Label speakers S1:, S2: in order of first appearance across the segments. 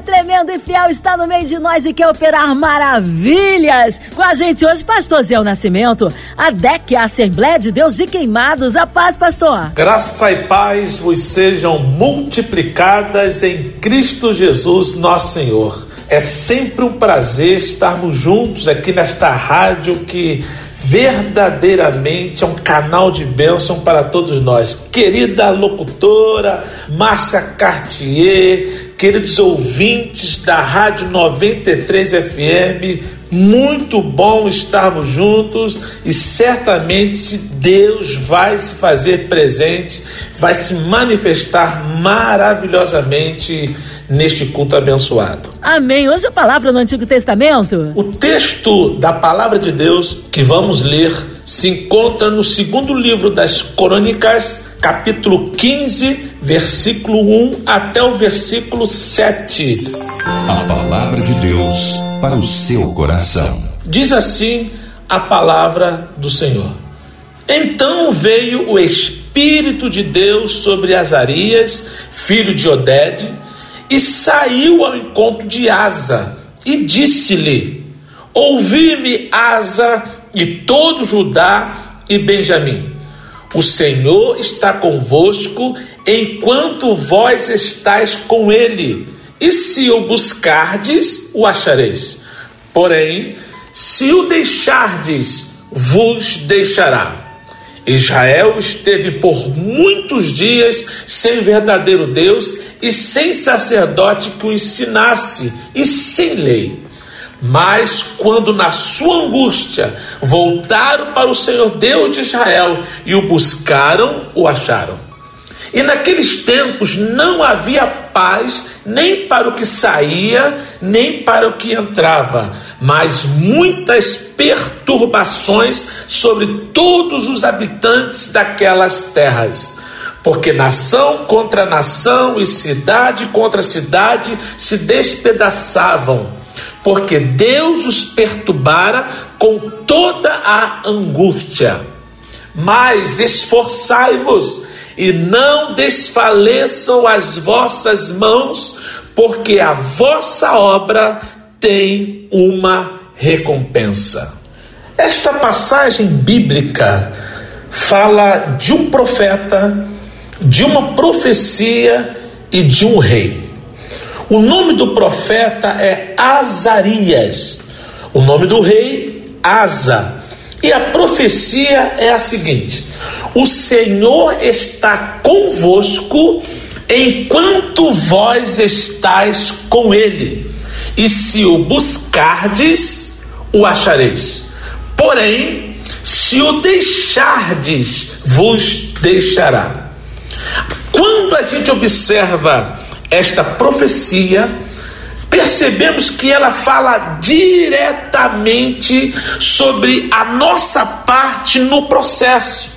S1: Tremendo e fiel, está no meio de nós e quer operar maravilhas. Com a gente hoje, pastor Zé Nascimento, a DEC, a Assembleia de Deus de Queimados. A paz, pastor.
S2: Graça e paz vos sejam multiplicadas em Cristo Jesus, nosso Senhor. É sempre um prazer estarmos juntos aqui nesta rádio que verdadeiramente é um canal de bênção para todos nós. Querida locutora Márcia Cartier, queridos ouvintes da Rádio 93 FM, muito bom estarmos juntos e certamente Deus vai se fazer presente, vai se manifestar maravilhosamente neste culto abençoado.
S1: Amém. Hoje a palavra no Antigo Testamento.
S2: O texto da palavra de Deus que vamos ler se encontra no segundo livro das Crônicas, capítulo 15, versículo 1 até o versículo 7.
S3: A palavra de Deus para o seu coração.
S2: Diz assim a palavra do Senhor. Então veio o Espírito de Deus sobre Azarias, filho de Oded, e saiu ao encontro de Asa e disse-lhe: Ouvi-me, Asa, e todo Judá e Benjamim. O Senhor está convosco enquanto vós estáis com ele, e se o buscardes, o achareis. Porém, se o deixardes, vos deixará. Israel esteve por muitos dias sem verdadeiro Deus e sem sacerdote que o ensinasse e sem lei. Mas quando na sua angústia voltaram para o Senhor Deus de Israel e o buscaram, o acharam. E naqueles tempos não havia paz nem para o que saía, nem para o que entrava, mas muitas perturbações sobre todos os habitantes daquelas terras. Porque nação contra nação e cidade contra cidade se despedaçavam, porque Deus os perturbara com toda a angústia. Mas esforçai-vos e não desfaleçam as vossas mãos, porque a vossa obra tem uma recompensa. Esta passagem bíblica fala de um profeta, de uma profecia e de um rei. O nome do profeta é Azarias, o nome do rei, Asa. E a profecia é a seguinte: o Senhor está convosco enquanto vós estáis com ele, e se o buscardes, o achareis. Porém, se o deixardes, vos deixará. Quando a gente observa esta profecia, percebemos que ela fala diretamente sobre a nossa parte no processo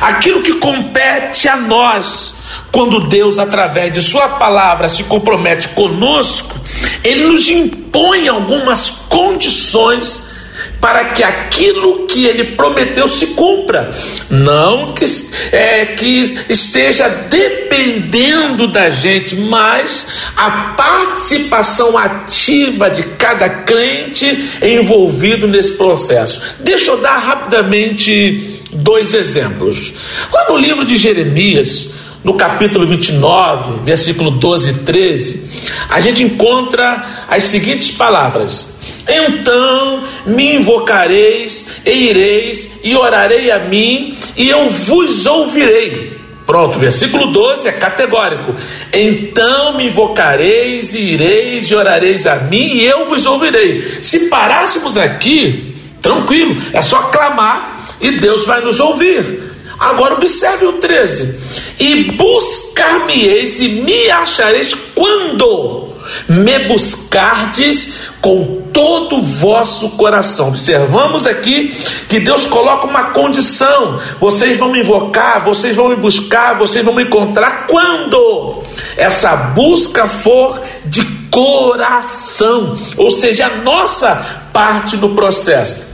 S2: aquilo que compete a nós. Quando Deus, através de Sua palavra, se compromete conosco, Ele nos impõe algumas condições para que aquilo que ele prometeu se cumpra, não que, é, que esteja dependendo da gente, mas a participação ativa de cada crente envolvido nesse processo. Deixa eu dar rapidamente dois exemplos. Lá no livro de Jeremias, no capítulo 29, versículo 12 e 13, a gente encontra as seguintes palavras: Então me invocareis, e ireis, e orarei a mim, e eu vos ouvirei. Pronto, versículo 12 é categórico. Então me invocareis, e ireis, e orareis a mim, e eu vos ouvirei. Se parássemos aqui, tranquilo, é só clamar e Deus vai nos ouvir. Agora observe o 13: E buscar-me-eis e me achareis quando me buscardes com todo o vosso coração. Observamos aqui que Deus coloca uma condição: vocês vão me invocar, vocês vão me buscar, vocês vão me encontrar quando essa busca for de coração, ou seja, a nossa parte no processo.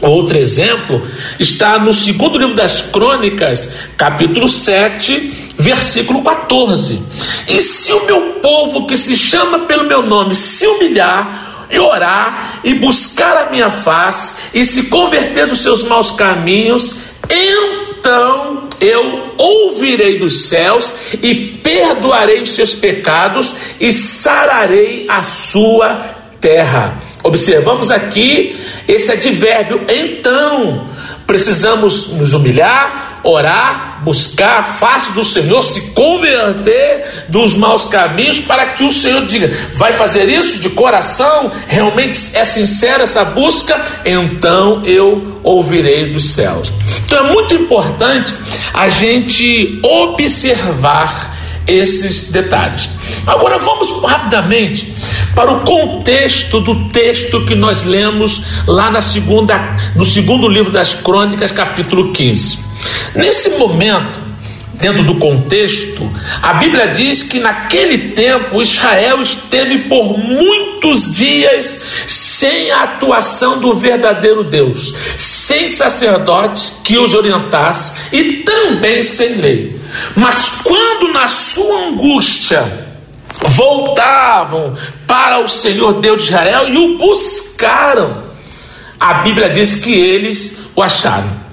S2: Outro exemplo está no segundo livro das Crônicas, capítulo 7, versículo 14. E se o meu povo que se chama pelo meu nome se humilhar e orar e buscar a minha face e se converter dos seus maus caminhos, então eu ouvirei dos céus e perdoarei os seus pecados e sararei a sua terra. Observamos aqui esse advérbio, então. Precisamos nos humilhar, orar, buscar a face do Senhor, se converter dos maus caminhos, para que o Senhor diga: vai fazer isso de coração? Realmente é sincera essa busca? Então eu ouvirei dos céus. Então é muito importante a gente observar esses detalhes. Agora vamos rapidamente para o contexto do texto que nós lemos lá na segunda, no segundo livro das Crônicas, capítulo 15. Nesse momento, dentro do contexto, a Bíblia diz que naquele tempo Israel esteve por muitos dias sem a atuação do verdadeiro Deus, sem sacerdote que os orientasse e também sem lei. Mas quando na sua angústia voltavam para o Senhor Deus de Israel e o buscaram, a Bíblia diz que eles o acharam.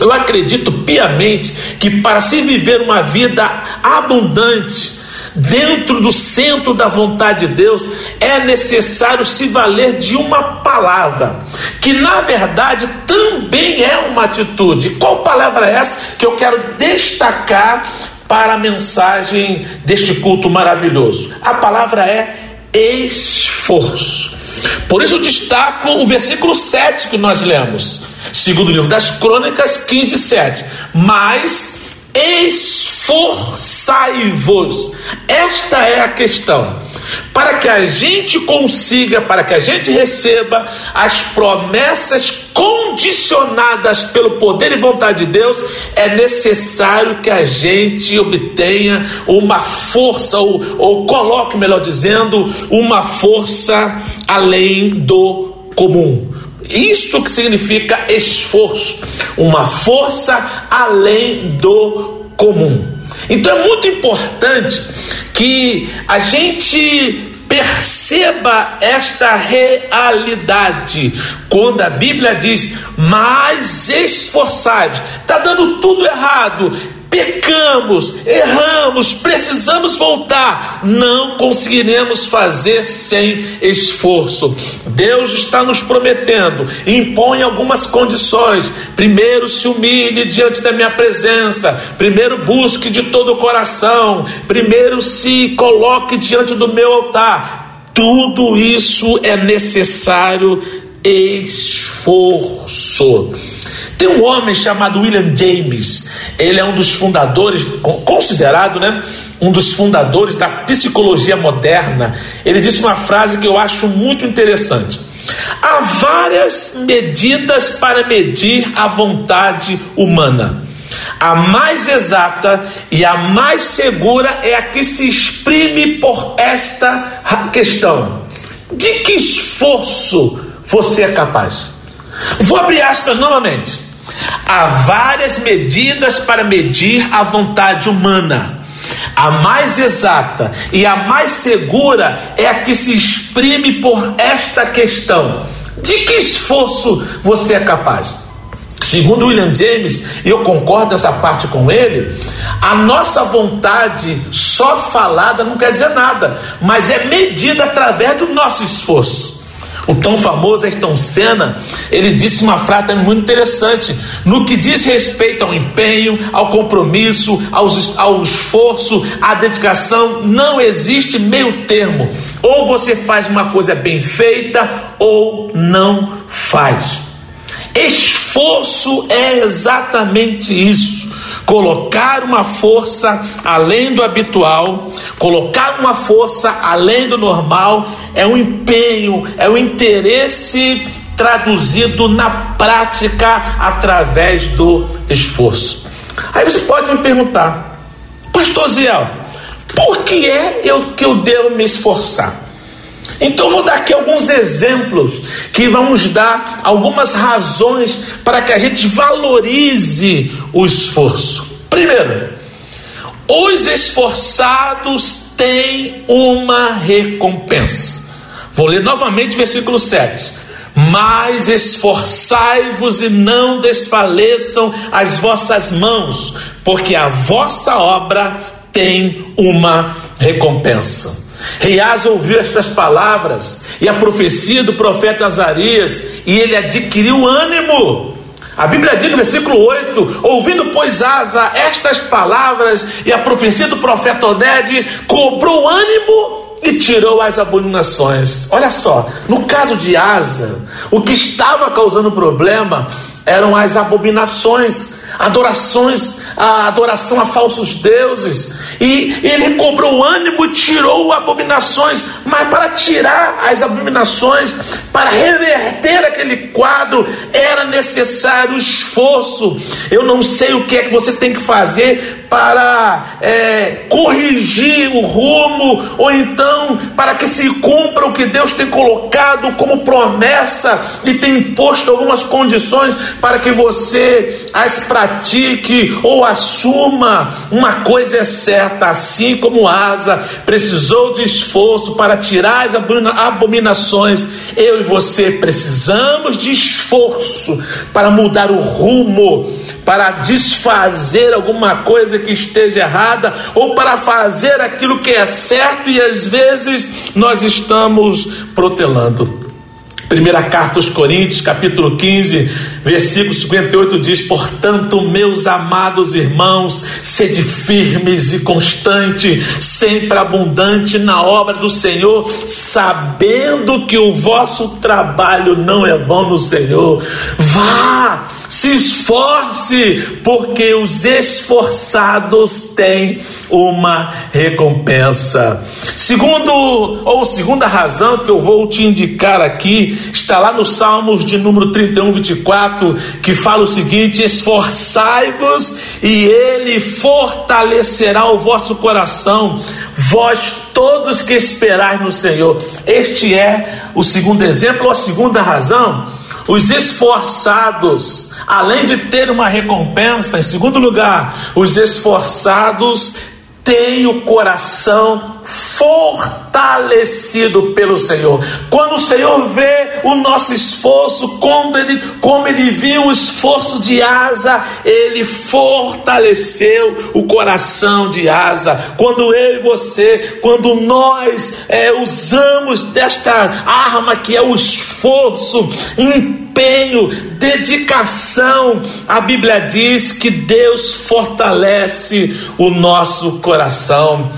S2: Eu acredito piamente que para se viver uma vida abundante, dentro do centro da vontade de Deus, é necessário se valer de uma palavra, que na verdade também é uma atitude. Qual palavra é essa que eu quero destacar para a mensagem deste culto maravilhoso? A palavra é esforço. Por isso eu destaco o versículo 7 que nós lemos, segundo livro das Crônicas 15, 7. Mas esforçai-vos. Esta é a questão. Para que a gente consiga, para que a gente receba as promessas condicionadas pelo poder e vontade de Deus, é necessário que a gente obtenha uma força, ou, ou coloque, melhor dizendo, uma força além do comum. Isto que significa esforço, uma força além do comum. Então é muito importante que a gente perceba esta realidade. Quando a Bíblia diz, mais esforçados, está dando tudo errado, pecamos, erramos, precisamos voltar, não conseguiremos fazer sem esforço. Deus está nos prometendo, impõe algumas condições. Primeiro, se humilhe diante da minha presença, primeiro, busque de todo o coração, primeiro, se coloque diante do meu altar. Tudo isso é necessário esforço. Tem um homem chamado William James, ele é um dos fundadores, considerado, né, um dos fundadores da psicologia moderna. Ele disse uma frase que eu acho muito interessante. Há várias medidas para medir a vontade humana. A mais exata e a mais segura é a que se exprime por esta questão: de que esforço você é capaz? Vou abrir aspas novamente. Há várias medidas para medir a vontade humana. A mais exata e a mais segura é a que se exprime por esta questão: de que esforço você é capaz? Segundo William James, e eu concordo nessa parte com ele, a nossa vontade só falada não quer dizer nada, mas é medida através do nosso esforço. O tão famoso Ayrton Senna, ele disse uma frase muito interessante: no que diz respeito ao empenho, ao compromisso, aos, ao esforço, à dedicação, não existe meio termo. Ou você faz uma coisa bem feita, ou não faz. Esforço é exatamente isso colocar uma força além do habitual, colocar uma força além do normal, é um empenho, é um interesse traduzido na prática através do esforço. Aí você pode me perguntar, Pastor Ziel, por que é eu, que eu devo me esforçar? Então, vou dar aqui alguns exemplos que vamos dar algumas razões para que a gente valorize o esforço. Primeiro, os esforçados têm uma recompensa. Vou ler novamente versículo 7. Mas esforçai-vos e não desfaleçam as vossas mãos, porque a vossa obra tem uma recompensa. Reaz ouviu estas palavras e a profecia do profeta Azarias, e ele adquiriu ânimo. A Bíblia diz no versículo 8: Ouvindo, pois, Asa estas palavras e a profecia do profeta Oded, cobrou ânimo e tirou as abominações. Olha só, no caso de Asa, o que estava causando problema eram as abominações, adorações, a adoração a falsos deuses. E ele cobrou ânimo tirou abominações, mas para tirar as abominações, para reverter aquele quadro, era necessário esforço. Eu não sei o que é que você tem que fazer para é, corrigir o rumo, ou então para que se cumpra o que Deus tem colocado como promessa e tem imposto algumas condições para que você as pratique ou assuma. Uma coisa é certa, assim como Asa precisou de esforço para tirar as abominações, eu e você precisamos de esforço para mudar o rumo para desfazer alguma coisa que esteja errada ou para fazer aquilo que é certo e às vezes nós estamos protelando. Primeira carta aos Coríntios, capítulo 15, versículo 58 diz: Portanto, meus amados irmãos, sede firmes e constante, sempre abundante na obra do Senhor, sabendo que o vosso trabalho não é vão no Senhor. Vá, se esforce, porque os esforçados têm uma recompensa. Segundo ou segunda razão que eu vou te indicar aqui está lá no Salmos de número 31, 24, que fala o seguinte: Esforçai-vos e ele fortalecerá o vosso coração, vós todos que esperais no Senhor. Este é o segundo exemplo ou a segunda razão. Os esforçados além de ter uma recompensa, em segundo lugar, os esforçados têm o coração fortalecido pelo Senhor. Quando o Senhor vê o nosso esforço, como ele, como ele viu o esforço de Asa, ele fortaleceu o coração de Asa. Quando eu e você, quando nós é, usamos desta arma que é o esforço, empenho, dedicação, a Bíblia diz que Deus fortalece o nosso coração.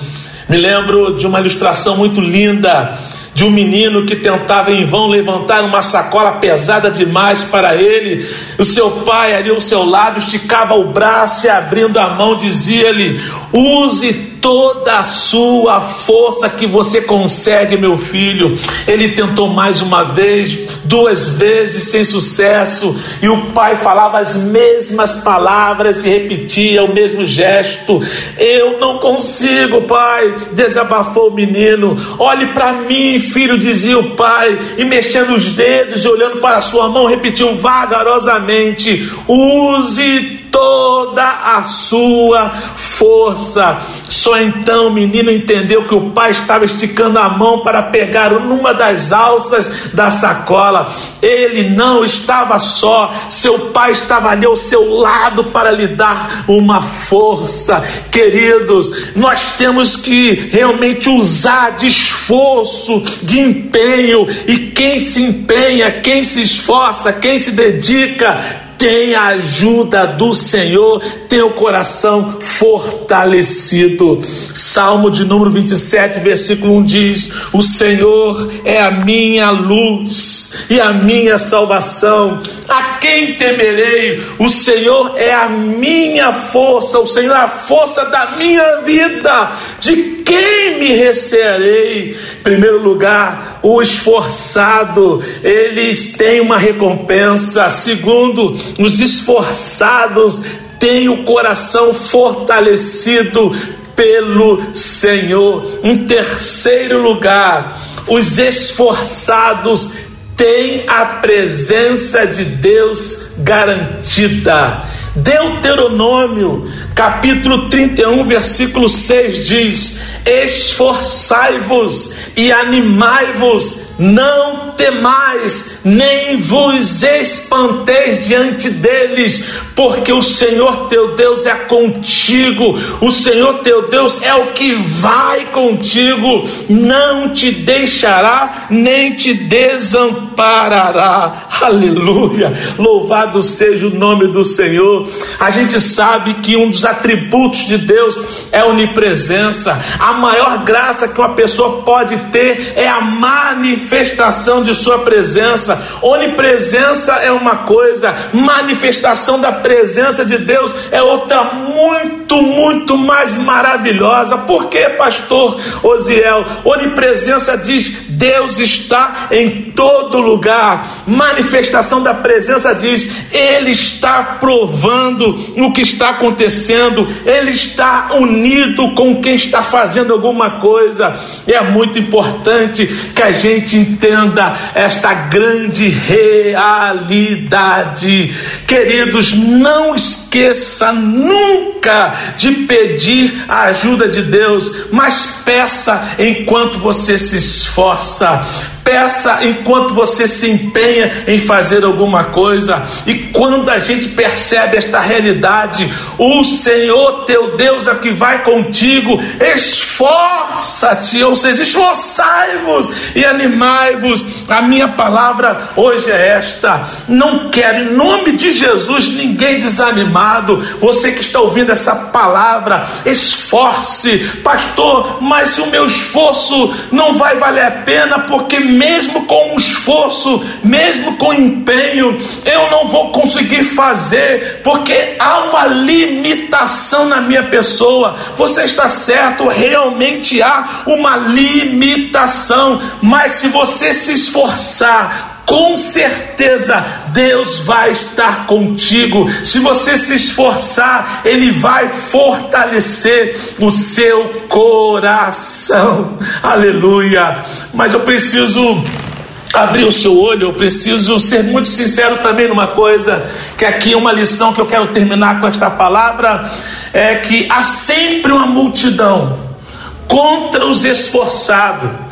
S2: Me lembro de uma ilustração muito linda de um menino que tentava em vão levantar uma sacola pesada demais para ele. O seu pai ali ao seu lado esticava o braço e abrindo a mão dizia-lhe: "Use toda a sua força que você consegue, meu filho. Ele tentou mais uma vez, duas vezes sem sucesso, e o pai falava as mesmas palavras e repetia o mesmo gesto. Eu não consigo, pai, desabafou o menino. Olhe para mim, filho, dizia o pai, e mexendo os dedos e olhando para sua mão, repetiu vagarosamente: Use toda a sua força. Só então o menino entendeu que o pai estava esticando a mão para pegar numa das alças da sacola. Ele não estava só, seu pai estava ali ao seu lado para lhe dar uma força. Queridos, nós temos que realmente usar de esforço, de empenho, e quem se empenha, quem se esforça, quem se dedica, tem a ajuda do Senhor, tem o coração fortalecido. Salmo de número 27, versículo 1 diz: O Senhor é a minha luz e a minha salvação. A quem temerei? O Senhor é a minha força, o Senhor é a força da minha vida. De quem me recearei? Em primeiro lugar, o esforçado, eles têm uma recompensa. Segundo, os esforçados têm o coração fortalecido pelo Senhor. Em terceiro lugar, os esforçados têm a presença de Deus garantida. Deuteronômio, capítulo 31, versículo 6 diz: Esforçai-vos e animai-vos, não temais, nem vos espanteis diante deles, porque o Senhor teu Deus é contigo, o Senhor teu Deus é o que vai contigo, não te deixará, nem te desamparará. Aleluia! Louvado seja o nome do Senhor. A gente sabe que um dos atributos de Deus é onipresença. A maior graça que uma pessoa pode ter é a manifestação de sua presença. Onipresença é uma coisa, manifestação da presença de Deus é outra muito, muito mais maravilhosa. Por que, pastor Osiel? Onipresença diz Deus está em todo lugar. Manifestação da presença diz Ele está provando o que está acontecendo, Ele está unido com quem está fazendo alguma coisa. É muito importante que a gente entenda esta grande realidade. Queridos, não esqueça nunca de pedir a ajuda de Deus, mas peça enquanto você se esforça. Peça enquanto você se empenha em fazer alguma coisa. E quando a gente percebe esta realidade, o Senhor teu Deus é que vai contigo. Esforça-te, ou seja, esforçai-vos e animai-vos. A minha palavra hoje é esta. Não quero, em nome de Jesus, ninguém desanimado. Você que está ouvindo essa palavra, esforce, pastor. Mas o meu esforço não vai valer a pena porque mesmo com esforço, mesmo com empenho, eu não vou conseguir fazer, porque há uma limitação na minha pessoa. Você está certo, realmente há uma limitação, mas se você se esforçar, com certeza Deus vai estar contigo. Se você se esforçar, Ele vai fortalecer o seu coração. Aleluia. Mas eu preciso abrir o seu olho, eu preciso ser muito sincero também numa coisa, que aqui é uma lição que eu quero terminar com esta palavra, é que há sempre uma multidão contra os esforçados.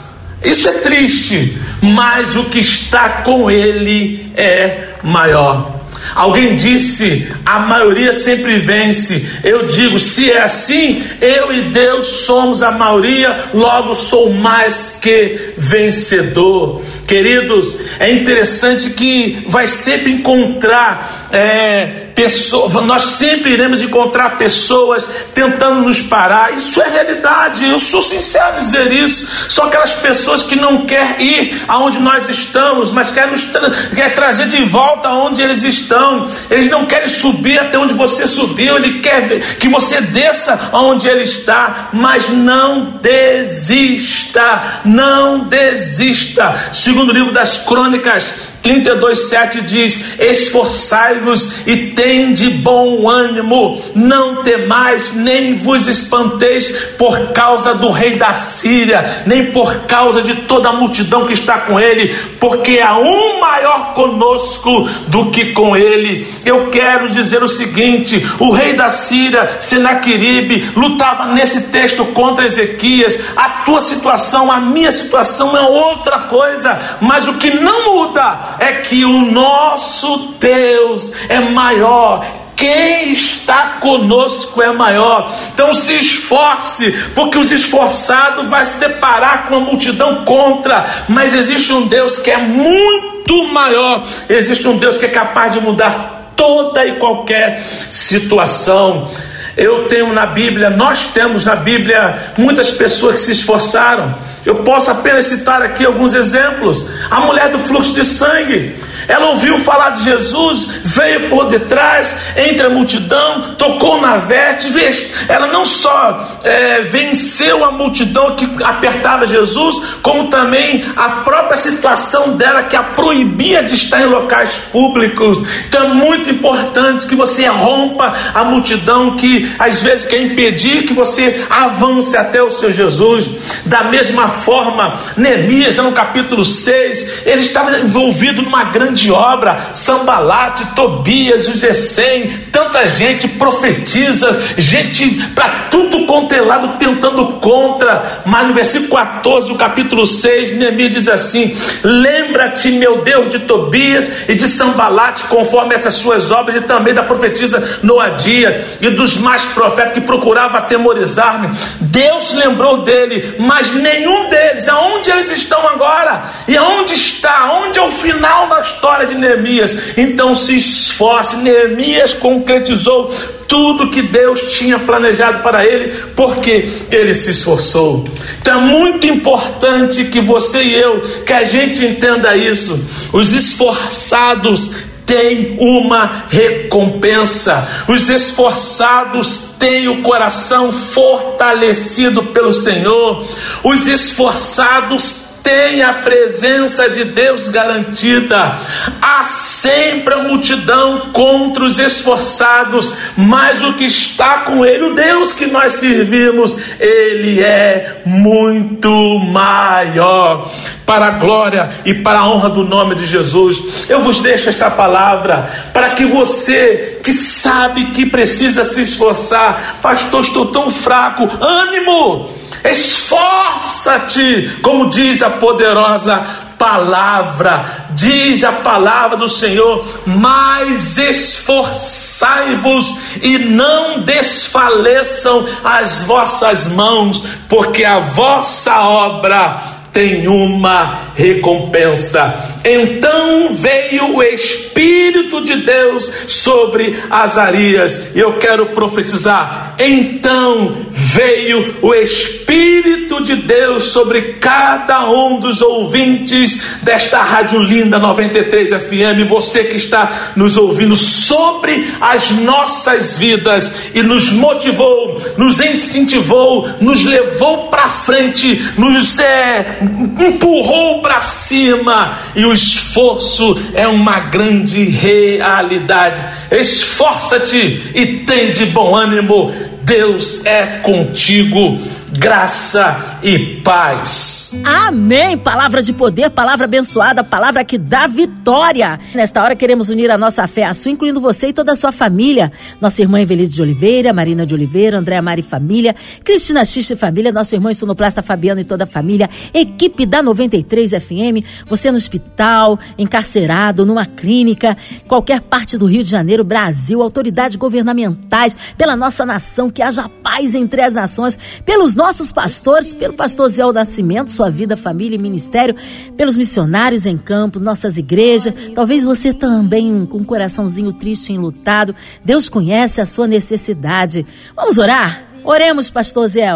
S2: Isso é triste, mas o que está com ele é maior. Alguém disse: a maioria sempre vence. Eu digo: se é assim, eu e Deus somos a maioria, logo sou mais que vencedor. Queridos, é interessante que vai sempre encontrar é, pessoas, nós sempre iremos encontrar pessoas tentando nos parar. Isso é realidade, eu sou sincero em dizer isso. São aquelas pessoas que não querem ir aonde nós estamos, mas querem nos tra quer trazer de volta aonde eles estão. Eles não querem subir até onde você subiu, ele quer que você desça aonde ele está, mas não desista, não desista. Segundo livro das Crônicas, 32,7 diz: Esforçai-vos e tende bom ânimo, não temais, nem vos espanteis por causa do rei da Síria, nem por causa de toda a multidão que está com ele, porque há um maior conosco do que com ele. Eu quero dizer o seguinte: o rei da Síria, Senaqueribe, lutava nesse texto contra Ezequias. A tua situação, a minha situação é outra coisa, mas o que não muda é que o nosso Deus é maior. Quem está conosco é maior. Então se esforce, porque os esforçados vai se deparar com uma multidão contra, mas existe um Deus que é muito maior. Existe um Deus que é capaz de mudar toda e qualquer situação. Eu tenho na Bíblia, nós temos na Bíblia muitas pessoas que se esforçaram eu posso apenas citar aqui alguns exemplos. A mulher do fluxo de sangue, Ela ouviu falar de Jesus, veio por detrás, entre a multidão, tocou na veste. Ela não só é, venceu a multidão que apertava Jesus, como também a própria situação dela que a proibia de estar em locais públicos. Então é muito importante que você rompa a multidão que às vezes quer impedir que você avance até o seu Jesus. Da mesma forma, Neemias, no capítulo 6, ele estava envolvido numa grande obra, Sambalate, Tobias, o Gesem, tanta gente profetiza, gente para tudo quanto é lado tentando contra, mas no versículo 14 do capítulo 6, Neemias diz assim: Lembra-te, meu Deus, de Tobias e de Sambalate, conforme essas suas obras, e também da profetisa Noadia e dos mais profetas que procurava atemorizar-me. Deus lembrou dele, mas nenhum deles, aonde eles estão agora? E aonde está? Onde é o final da história de Neemias? Então se esforce. Neemias concretizou tudo que Deus tinha planejado para ele, porque ele se esforçou. Então é muito importante que você e eu, que a gente entenda isso. Os esforçados têm uma recompensa. Os esforçados têm o coração fortalecido pelo Senhor. Os esforçados tem a presença de Deus garantida. Há sempre a multidão contra os esforçados, mas o que está com ele, o Deus que nós servimos, ele é muito maior. Para a glória e para a honra do nome de Jesus, eu vos deixo esta palavra para que você que sabe que precisa se esforçar, pastor, estou tão fraco, ânimo Esforça-te, como diz a poderosa palavra, diz a palavra do Senhor, mas esforçai-vos e não desfaleçam as vossas mãos, porque a vossa obra tem uma recompensa. Então veio o Espírito de Deus sobre Azarias, e eu quero profetizar. Então veio o Espírito de Deus sobre cada um dos ouvintes desta Rádio Linda 93 FM, você que está nos ouvindo, sobre as nossas vidas e nos motivou, nos incentivou, nos levou para frente, nos é, empurrou para cima e o esforço é uma grande realidade. Esforça-te e tem de bom ânimo, Deus é contigo graça e paz.
S1: Amém. Palavra de poder, palavra abençoada, palavra que dá vitória. Nesta hora queremos unir a nossa fé à sua, incluindo você e toda a sua família. Nossa irmã Evelise de Oliveira, Marina de Oliveira, Andréa Mari Família, Cristina Xiste Família, nosso irmão Sonoplasta Fabiano e toda a família, equipe da 93 FM, você no hospital, encarcerado, numa clínica, qualquer parte do Rio de Janeiro, Brasil, autoridades governamentais, pela nossa nação, que haja paz entre as nações, pelos nossos nossos pastores, pelo pastor Zé Nascimento, sua vida, família e ministério, pelos missionários em campo, nossas igrejas. Talvez você também com um coraçãozinho triste e enlutado. Deus conhece a sua necessidade. Vamos orar? Oremos, pastor Zé.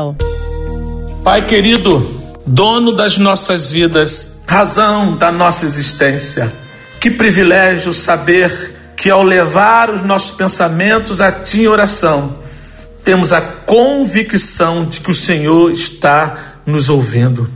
S2: Pai querido, dono das nossas vidas, razão da nossa existência. Que privilégio saber que ao levar os nossos pensamentos a Ti em oração, temos a convicção de que o Senhor está nos ouvindo.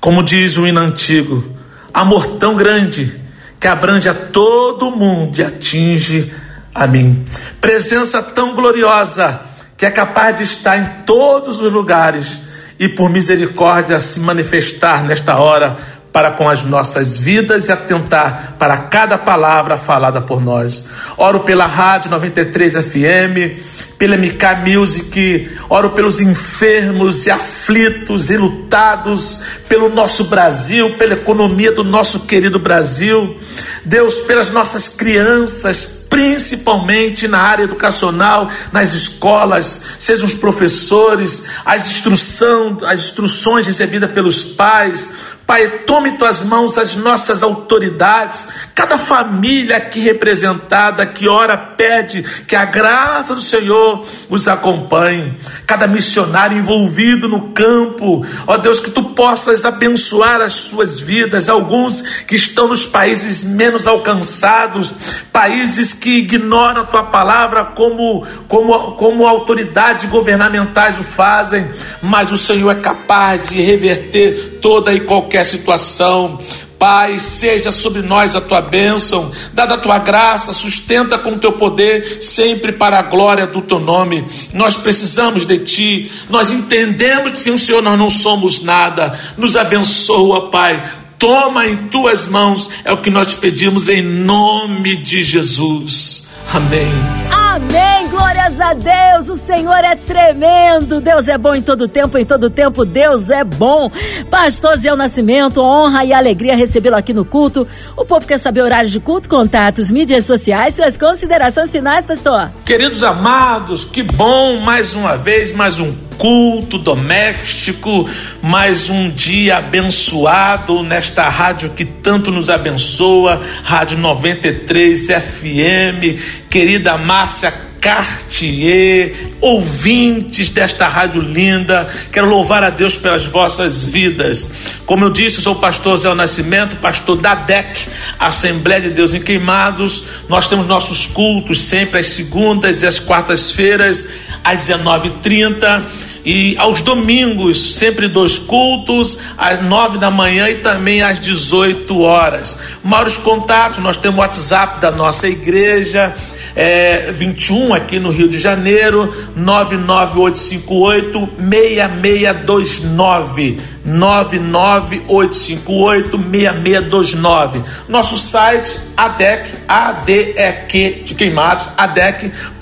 S2: Como diz o hino antigo, amor tão grande que abrange a todo mundo e atinge a mim. Presença tão gloriosa que é capaz de estar em todos os lugares e por misericórdia se manifestar nesta hora para com as nossas vidas e atentar para cada palavra falada por nós. Oro pela Rádio 93 FM, pela MK Music, oro pelos enfermos e aflitos e lutados, pelo nosso Brasil, pela economia do nosso querido Brasil. Deus, pelas nossas crianças, principalmente na área educacional, nas escolas, sejam os professores, as instrução, as instruções recebidas pelos pais, Pai, tome tuas mãos as nossas autoridades, cada família aqui representada que ora pede que a graça do Senhor os acompanhe, cada missionário envolvido no campo, ó Deus, que tu possas abençoar as suas vidas, alguns que estão nos países menos alcançados, países que ignoram a tua palavra como, como, como autoridades governamentais o fazem, mas o Senhor é capaz de reverter toda e qualquer situação. Pai, seja sobre nós a tua bênção, dada a tua graça, sustenta com o teu poder, sempre para a glória do teu nome. Nós precisamos de ti, nós entendemos que sem o Senhor nós não somos nada. Nos abençoa, Pai. Toma em tuas mãos, é o que nós te pedimos em nome de Jesus. Amém.
S1: Amém. Glórias a Deus. O Senhor é tremendo. Deus é bom em todo tempo, em todo tempo Deus é bom. Pastor Zé Nascimento, honra e alegria recebê-lo aqui no culto. O povo quer saber horários de culto, contatos, mídias sociais, suas considerações finais, pastor.
S2: Queridos amados, que bom mais uma vez, mais um culto doméstico, mais um dia abençoado nesta rádio que tanto nos abençoa, Rádio 93 FM, querida Márcia Cartier, ouvintes desta rádio linda, quero louvar a Deus pelas vossas vidas. Como eu disse, eu sou o pastor Zé Nascimento, pastor da DEC, Assembleia de Deus em Queimados. Nós temos nossos cultos sempre às segundas e às quartas-feiras, às 19h30 e aos domingos, sempre dois cultos, às nove da manhã e também às 18 horas. Maiores contatos, nós temos o WhatsApp da nossa igreja, é, 21 aqui no Rio de Janeiro, 99858 6629. 998586629. Nosso site ADEC, ADEQ de queimados, adec.com.br.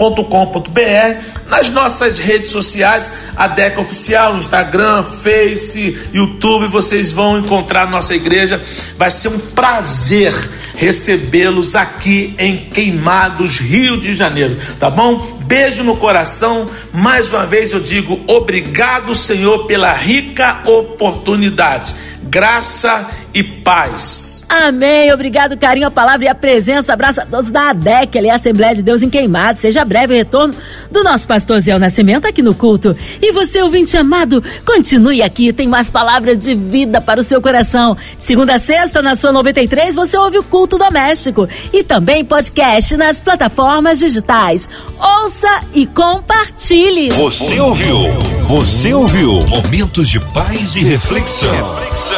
S2: Nas nossas redes sociais, ADEC Oficial, Instagram, Face, YouTube, vocês vão encontrar nossa igreja. Vai ser um prazer recebê-los aqui em Queimados, Rio de Janeiro, tá bom? Beijo no coração. Mais uma vez eu digo obrigado, Senhor, pela rica oportunidade. Graça e paz.
S1: Amém. Obrigado, carinho, a palavra e a presença. Abraço a todos da ADEC, ali, a Assembleia de Deus em Queimado. Seja breve o retorno do nosso pastor Zé Nascimento aqui no culto. E você, ouvinte amado, continue aqui, tem mais palavras de vida para o seu coração. Segunda a sexta, na sua 93, você ouve o culto doméstico e também podcast nas plataformas digitais. Ouça e compartilhe.
S3: Você ouviu? Você ouviu? Momentos de paz e reflexão. reflexão.